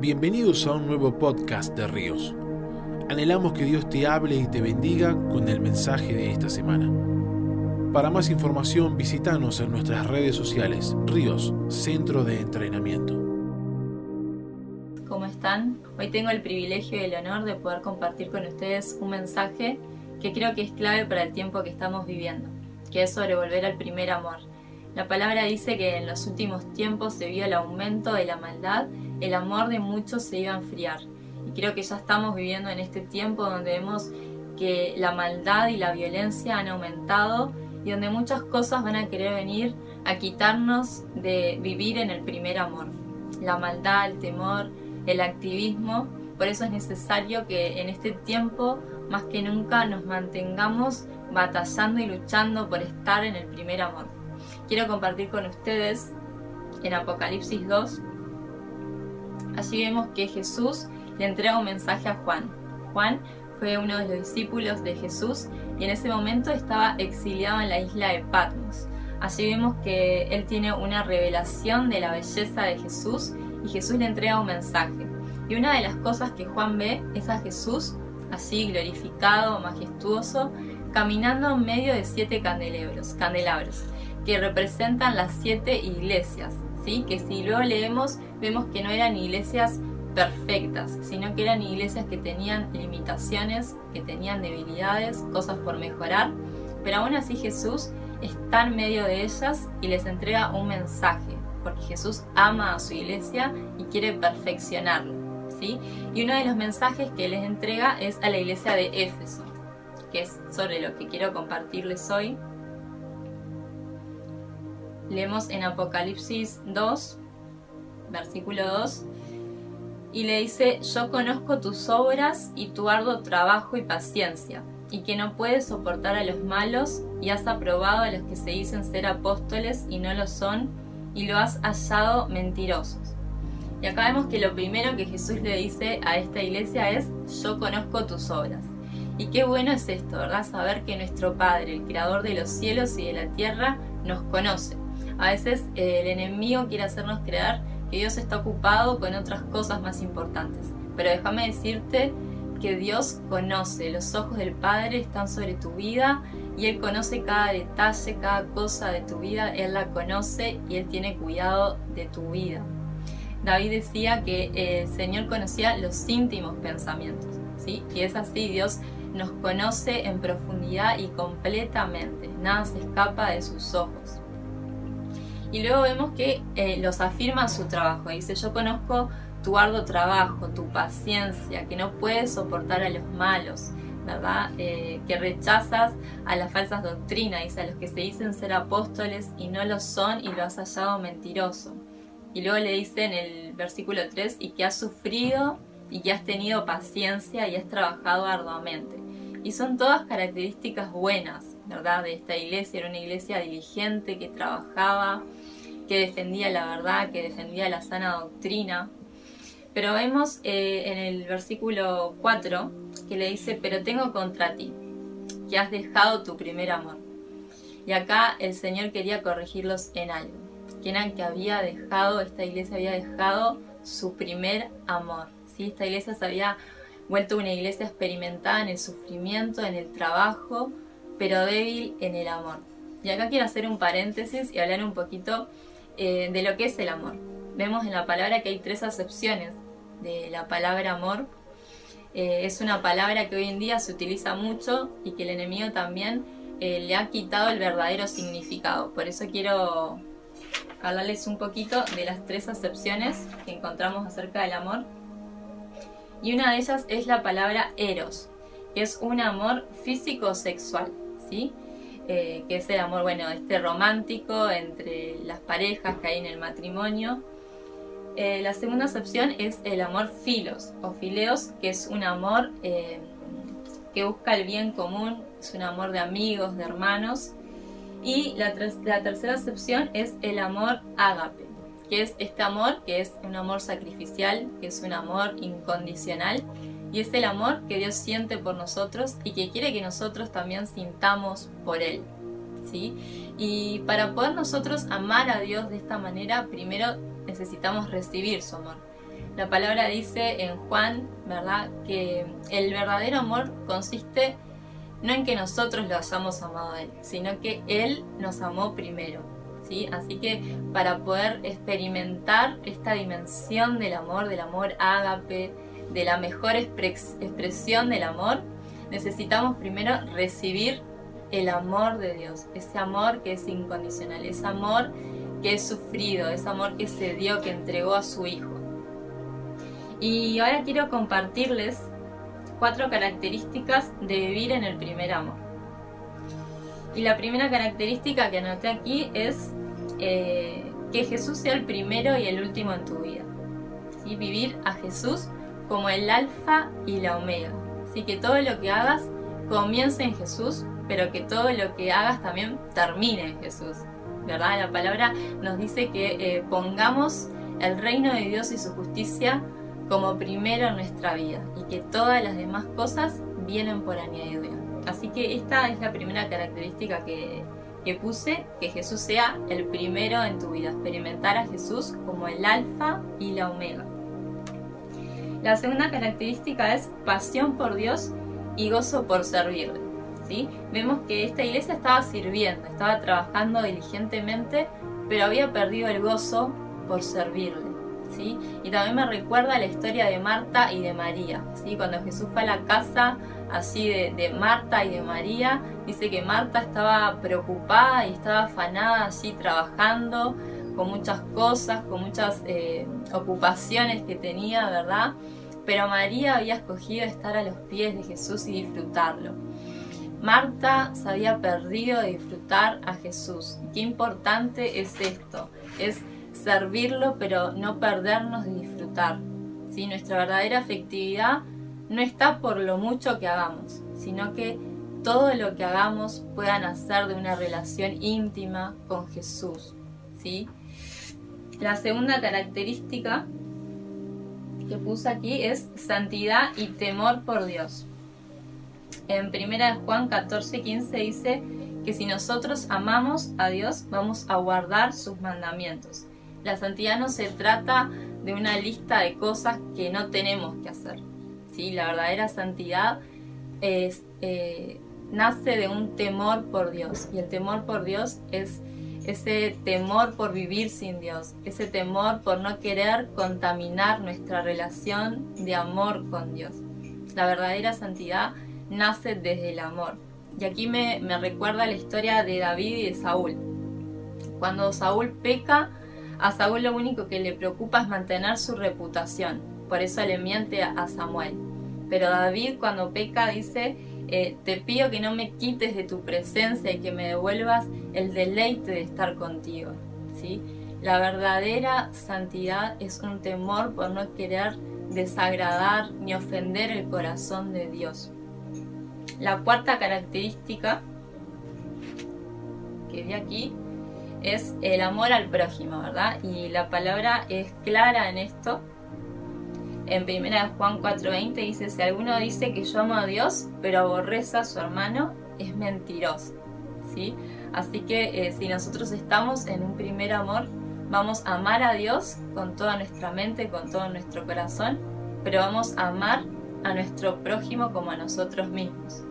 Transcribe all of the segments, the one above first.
Bienvenidos a un nuevo podcast de Ríos. Anhelamos que Dios te hable y te bendiga con el mensaje de esta semana. Para más información visítanos en nuestras redes sociales Ríos, Centro de Entrenamiento. ¿Cómo están? Hoy tengo el privilegio y el honor de poder compartir con ustedes un mensaje que creo que es clave para el tiempo que estamos viviendo, que es sobre volver al primer amor. La palabra dice que en los últimos tiempos, debido al aumento de la maldad, el amor de muchos se iba a enfriar. Y creo que ya estamos viviendo en este tiempo donde vemos que la maldad y la violencia han aumentado y donde muchas cosas van a querer venir a quitarnos de vivir en el primer amor. La maldad, el temor, el activismo. Por eso es necesario que en este tiempo, más que nunca, nos mantengamos batallando y luchando por estar en el primer amor. Quiero compartir con ustedes en Apocalipsis 2 Allí vemos que Jesús le entrega un mensaje a Juan. Juan fue uno de los discípulos de Jesús y en ese momento estaba exiliado en la isla de Patmos. Allí vemos que él tiene una revelación de la belleza de Jesús y Jesús le entrega un mensaje. Y una de las cosas que Juan ve es a Jesús, así glorificado, majestuoso, caminando en medio de siete candelabros, candelabros que representan las siete iglesias, ¿sí? que si luego leemos vemos que no eran iglesias perfectas, sino que eran iglesias que tenían limitaciones, que tenían debilidades, cosas por mejorar, pero aún así Jesús está en medio de ellas y les entrega un mensaje, porque Jesús ama a su iglesia y quiere perfeccionarlo. ¿sí? Y uno de los mensajes que les entrega es a la iglesia de Éfeso, que es sobre lo que quiero compartirles hoy. Leemos en Apocalipsis 2, versículo 2, y le dice, yo conozco tus obras y tu arduo trabajo y paciencia, y que no puedes soportar a los malos, y has aprobado a los que se dicen ser apóstoles y no lo son, y lo has hallado mentirosos. Y acá vemos que lo primero que Jesús le dice a esta iglesia es, yo conozco tus obras. Y qué bueno es esto, ¿verdad? Saber que nuestro Padre, el Creador de los cielos y de la tierra, nos conoce. A veces eh, el enemigo quiere hacernos creer que Dios está ocupado con otras cosas más importantes. Pero déjame decirte que Dios conoce, los ojos del Padre están sobre tu vida y Él conoce cada detalle, cada cosa de tu vida, Él la conoce y Él tiene cuidado de tu vida. David decía que el Señor conocía los íntimos pensamientos, ¿sí? Y es así, Dios nos conoce en profundidad y completamente, nada se escapa de sus ojos. Y luego vemos que eh, los afirma su trabajo. Dice, yo conozco tu arduo trabajo, tu paciencia, que no puedes soportar a los malos, ¿verdad? Eh, que rechazas a las falsas doctrinas, dice, a los que se dicen ser apóstoles y no lo son y lo has hallado mentiroso. Y luego le dice en el versículo 3, y que has sufrido y que has tenido paciencia y has trabajado arduamente. Y son todas características buenas, ¿verdad? De esta iglesia, era una iglesia diligente que trabajaba, que defendía la verdad, que defendía la sana doctrina. Pero vemos eh, en el versículo 4 que le dice, pero tengo contra ti, que has dejado tu primer amor. Y acá el Señor quería corregirlos en algo, que eran que había dejado, esta iglesia había dejado su primer amor. ¿sí? Esta iglesia se había vuelto una iglesia experimentada en el sufrimiento, en el trabajo, pero débil en el amor. Y acá quiero hacer un paréntesis y hablar un poquito eh, de lo que es el amor. Vemos en la palabra que hay tres acepciones de la palabra amor. Eh, es una palabra que hoy en día se utiliza mucho y que el enemigo también eh, le ha quitado el verdadero significado. Por eso quiero hablarles un poquito de las tres acepciones que encontramos acerca del amor. Y una de ellas es la palabra eros, que es un amor físico-sexual, Eh, que es el amor, bueno, este romántico entre las parejas que hay en el matrimonio. Eh, la segunda opción es el amor filos o fileos, que es un amor eh, que busca el bien común, es un amor de amigos, de hermanos. Y la, tercera excepción es el amor ágape, que es este amor que es un amor sacrificial, que es un amor incondicional y es el amor que Dios siente por nosotros y que quiere que nosotros también sintamos por Él. ¿sí? Y para poder nosotros amar a Dios de esta manera, primero necesitamos recibir su amor. La palabra dice en Juan, ¿verdad? Que el verdadero amor consiste no en que nosotros lo hayamos amado a Él, sino que Él nos amó primero. ¿sí? Así que para poder experimentar esta dimensión del amor, del amor ágape, de la mejor expresión del amor, necesitamos primero recibir el amor de Dios, ese amor que es incondicional, ese amor que es sufrido, ese amor que se dio, que entregó a su Hijo. Y ahora quiero compartirles cuatro características de vivir en el primer amor. Y la primera característica que anoté aquí es eh, que Jesús sea el primero y el último en tu vida. Vivir a Jesús como el alfa y la omega. Así que todo lo que hagas comience en Jesús, pero que todo lo que hagas también termine en Jesús. ¿Verdad? La palabra nos dice que eh, pongamos el reino de Dios y su justicia como primero en nuestra vida y que todas las demás cosas vienen por añadidura. Así que esta es la primera característica que, que puse, que Jesús sea el primero en tu vida, experimentar a Jesús como el alfa y la omega. La segunda característica es pasión por Dios y gozo por servirle. ¿sí? Vemos que esta iglesia estaba sirviendo, estaba trabajando diligentemente, pero había perdido el gozo por servirle. ¿sí? Y también me recuerda la historia de Marta y de María. ¿sí? Cuando Jesús fue a la casa así de, de, Marta y de María, dice que Marta estaba preocupada y estaba afanada así trabajando con muchas cosas, con muchas eh, ocupaciones que tenía, ¿verdad? Pero María había escogido estar a los pies de Jesús y disfrutarlo. Marta se había perdido de disfrutar a Jesús. Qué importante es esto, es servirlo pero no perdernos de disfrutar. ¿sí? Nuestra verdadera afectividad no está por lo mucho que hagamos, sino que todo lo que hagamos pueda nacer de una relación íntima con Jesús. ¿sí? La segunda característica que puse aquí es santidad y temor por Dios. En 1 Juan 14, 15 dice que si nosotros amamos a Dios, vamos a guardar sus mandamientos. La santidad no se trata de una lista de cosas que no tenemos que hacer. ¿sí? La verdadera santidad es, eh, nace de un temor por Dios y el temor por Dios es ese temor por vivir sin Dios, ese temor por no querer contaminar nuestra relación de amor con Dios. La verdadera santidad nace desde el amor. Y aquí me, recuerda la historia de David y de Saúl. Cuando Saúl peca, a Saúl lo único que le preocupa es mantener su reputación. Por eso le miente a Samuel. Pero David cuando peca dice, eh, te pido que no me quites de tu presencia y que me devuelvas el deleite de estar contigo. ¿sí? La verdadera santidad es un temor por no querer desagradar ni ofender el corazón de Dios. La cuarta característica que vi aquí es el amor al prójimo, ¿verdad? Y la palabra es clara en esto en 1 Juan 4:20 dice, si alguno dice que yo amo a Dios, pero aborrece a su hermano, es mentiroso. ¿Sí? Así que eh, si nosotros estamos en un primer amor, vamos a amar a Dios con toda nuestra mente, con todo nuestro corazón, pero vamos a amar a nuestro prójimo como a nosotros mismos.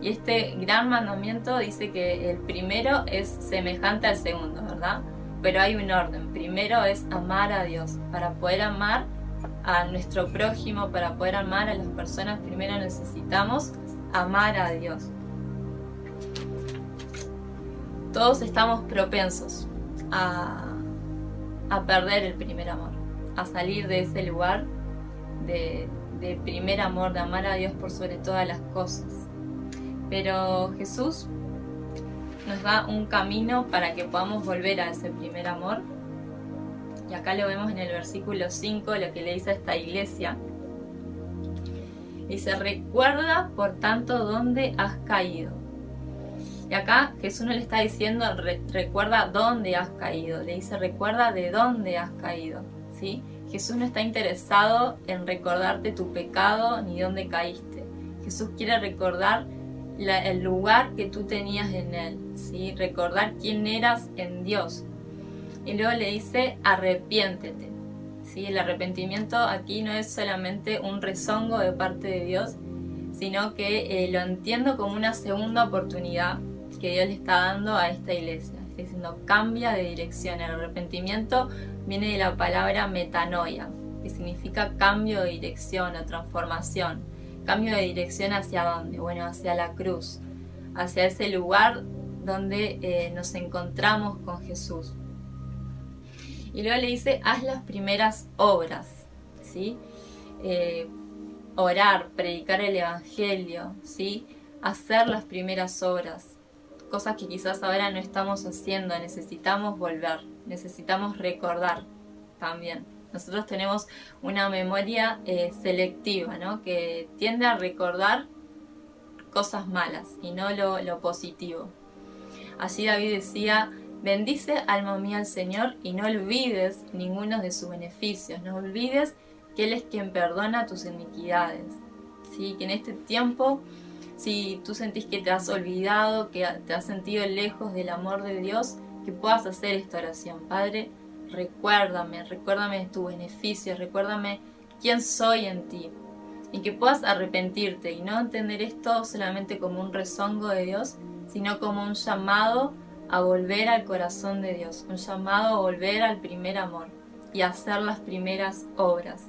Y este gran mandamiento dice que el primero es semejante al segundo, ¿verdad? Pero hay un orden. Primero es amar a Dios. Para poder amar a nuestro prójimo, para poder amar a las personas, primero necesitamos amar a Dios. Todos estamos propensos a, perder el primer amor, a salir de ese lugar de, de primer amor, de amar a Dios por sobre todas las cosas. Pero Jesús nos da un camino para que podamos volver a ese primer amor y acá lo vemos en el versículo 5, lo que le dice a esta iglesia. Dice, recuerda por tanto dónde has caído. Y acá Jesús no le está diciendo, recuerda dónde has caído. Le dice, recuerda de dónde has caído. ¿sí? Jesús no está interesado en recordarte tu pecado ni dónde caíste. Jesús quiere recordar el lugar que tú tenías en Él. ¿sí? Recordar quién eras en Dios y luego le dice arrepiéntete. ¿sí? El arrepentimiento aquí no es solamente un rezongo de parte de Dios, sino que eh, lo entiendo como una segunda oportunidad que Dios le está dando a esta iglesia. Está diciendo, cambia de dirección. El arrepentimiento viene de la palabra metanoia, que significa cambio de dirección o transformación. Cambio de dirección hacia dónde? Bueno, hacia la cruz, hacia ese lugar donde eh, nos encontramos con Jesús. Y luego le dice, haz las primeras obras, ¿sí? Eh, orar, predicar el Evangelio, ¿sí? Hacer las primeras obras, cosas que quizás ahora no estamos haciendo, necesitamos volver, necesitamos recordar también. Nosotros tenemos una memoria eh, selectiva, ¿no? Que tiende a recordar cosas malas y no lo, lo positivo. Allí David decía, bendice alma mía al Señor y no olvides ninguno de sus beneficios, no olvides que Él es quien perdona tus iniquidades. ¿sí? Que en este tiempo, si tú sentís que te has olvidado, que te has sentido lejos del amor de Dios, que puedas hacer esta oración. Padre, recuérdame, recuérdame tus beneficios, recuérdame quién soy en ti. Y que puedas arrepentirte y no entender esto solamente como un rezongo de Dios, sino como un llamado a volver al corazón de Dios, un llamado a volver al primer amor y hacer las primeras obras.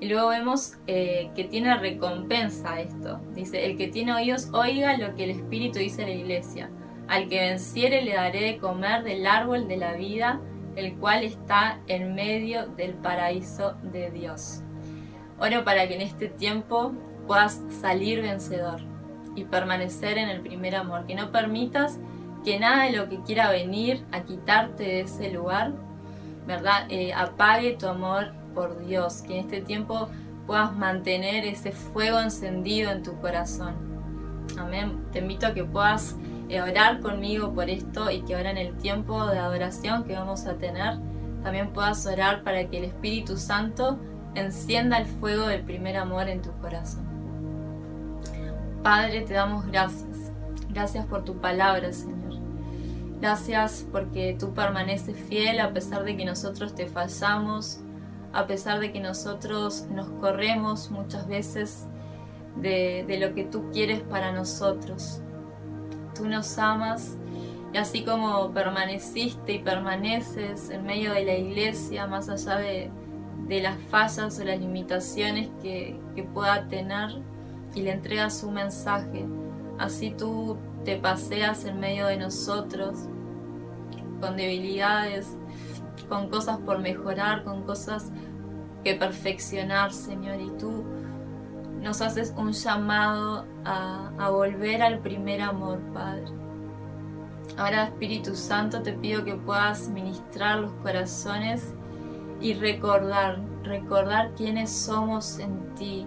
Y luego vemos eh, que tiene recompensa esto. Dice, el que tiene oídos, oiga lo que el Espíritu dice a la iglesia. Al que venciere le daré de comer del árbol de la vida, el cual está en medio del paraíso de Dios. Oro para que en este tiempo puedas salir vencedor y permanecer en el primer amor, que no permitas que nada de lo que quiera venir a quitarte de ese lugar, ¿verdad? Eh, apague tu amor por Dios, que en este tiempo puedas mantener ese fuego encendido en tu corazón. Amén. Te invito a que puedas eh, orar conmigo por esto y que ahora en el tiempo de adoración que vamos a tener, también puedas orar para que el Espíritu Santo encienda el fuego del primer amor en tu corazón. Padre, te damos gracias. Gracias por tu palabra, Señor. Gracias porque tú permaneces fiel a pesar de que nosotros te fallamos, a pesar de que nosotros nos corremos muchas veces de, lo que tú quieres para nosotros. Tú nos amas y así como permaneciste y permaneces en medio de la iglesia, más allá de, las fallas o las limitaciones que, que pueda tener, y le entregas su mensaje, así tú te paseas en medio de nosotros, con debilidades, con cosas por mejorar, con cosas que perfeccionar, Señor. Y tú nos haces un llamado a, volver al primer amor, Padre. Ahora, Espíritu Santo, te pido que puedas ministrar los corazones y recordar, recordar quiénes somos en ti.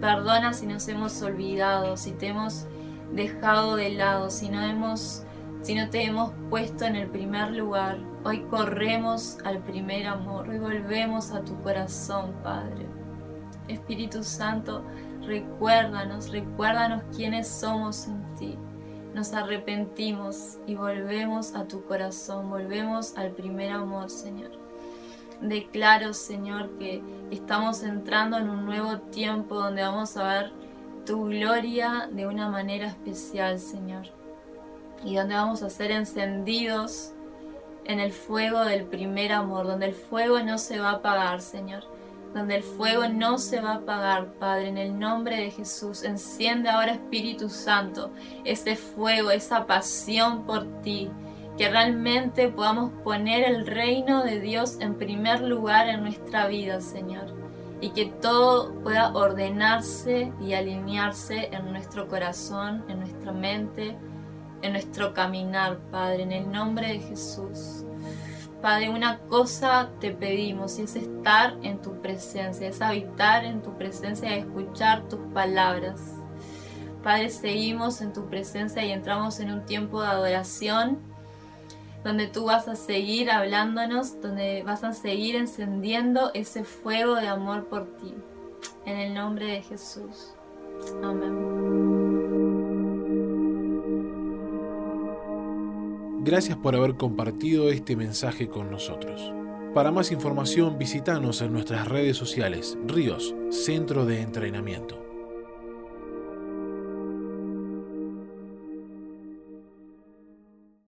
Perdona si nos hemos olvidado, si te hemos dejado de lado, si no hemos si no te hemos puesto en el primer lugar. Hoy corremos al primer amor, hoy volvemos a tu corazón, Padre. Espíritu Santo, recuérdanos, recuérdanos quiénes somos en ti. Nos arrepentimos y volvemos a tu corazón, volvemos al primer amor, Señor. Declaro, Señor, que estamos entrando en un nuevo tiempo donde vamos a ver tu gloria de una manera especial, Señor y donde vamos a ser encendidos en el fuego del primer amor, donde el fuego no se va a apagar, Señor, donde el fuego no se va a apagar, Padre, en el nombre de Jesús. Enciende ahora, Espíritu Santo, ese fuego, esa pasión por ti, que realmente podamos poner el reino de Dios en primer lugar en nuestra vida, Señor, y que todo pueda ordenarse y alinearse en nuestro corazón, en nuestra mente, en nuestro caminar, Padre, en el nombre de Jesús. Padre, una cosa te pedimos y es estar en tu presencia, es habitar en tu presencia y escuchar tus palabras. Padre, seguimos en tu presencia y entramos en un tiempo de adoración donde tú vas a seguir hablándonos, donde vas a seguir encendiendo ese fuego de amor por ti. En el nombre de Jesús. Amén. Gracias por haber compartido este mensaje con nosotros. Para más información visítanos en nuestras redes sociales, Ríos, Centro de Entrenamiento.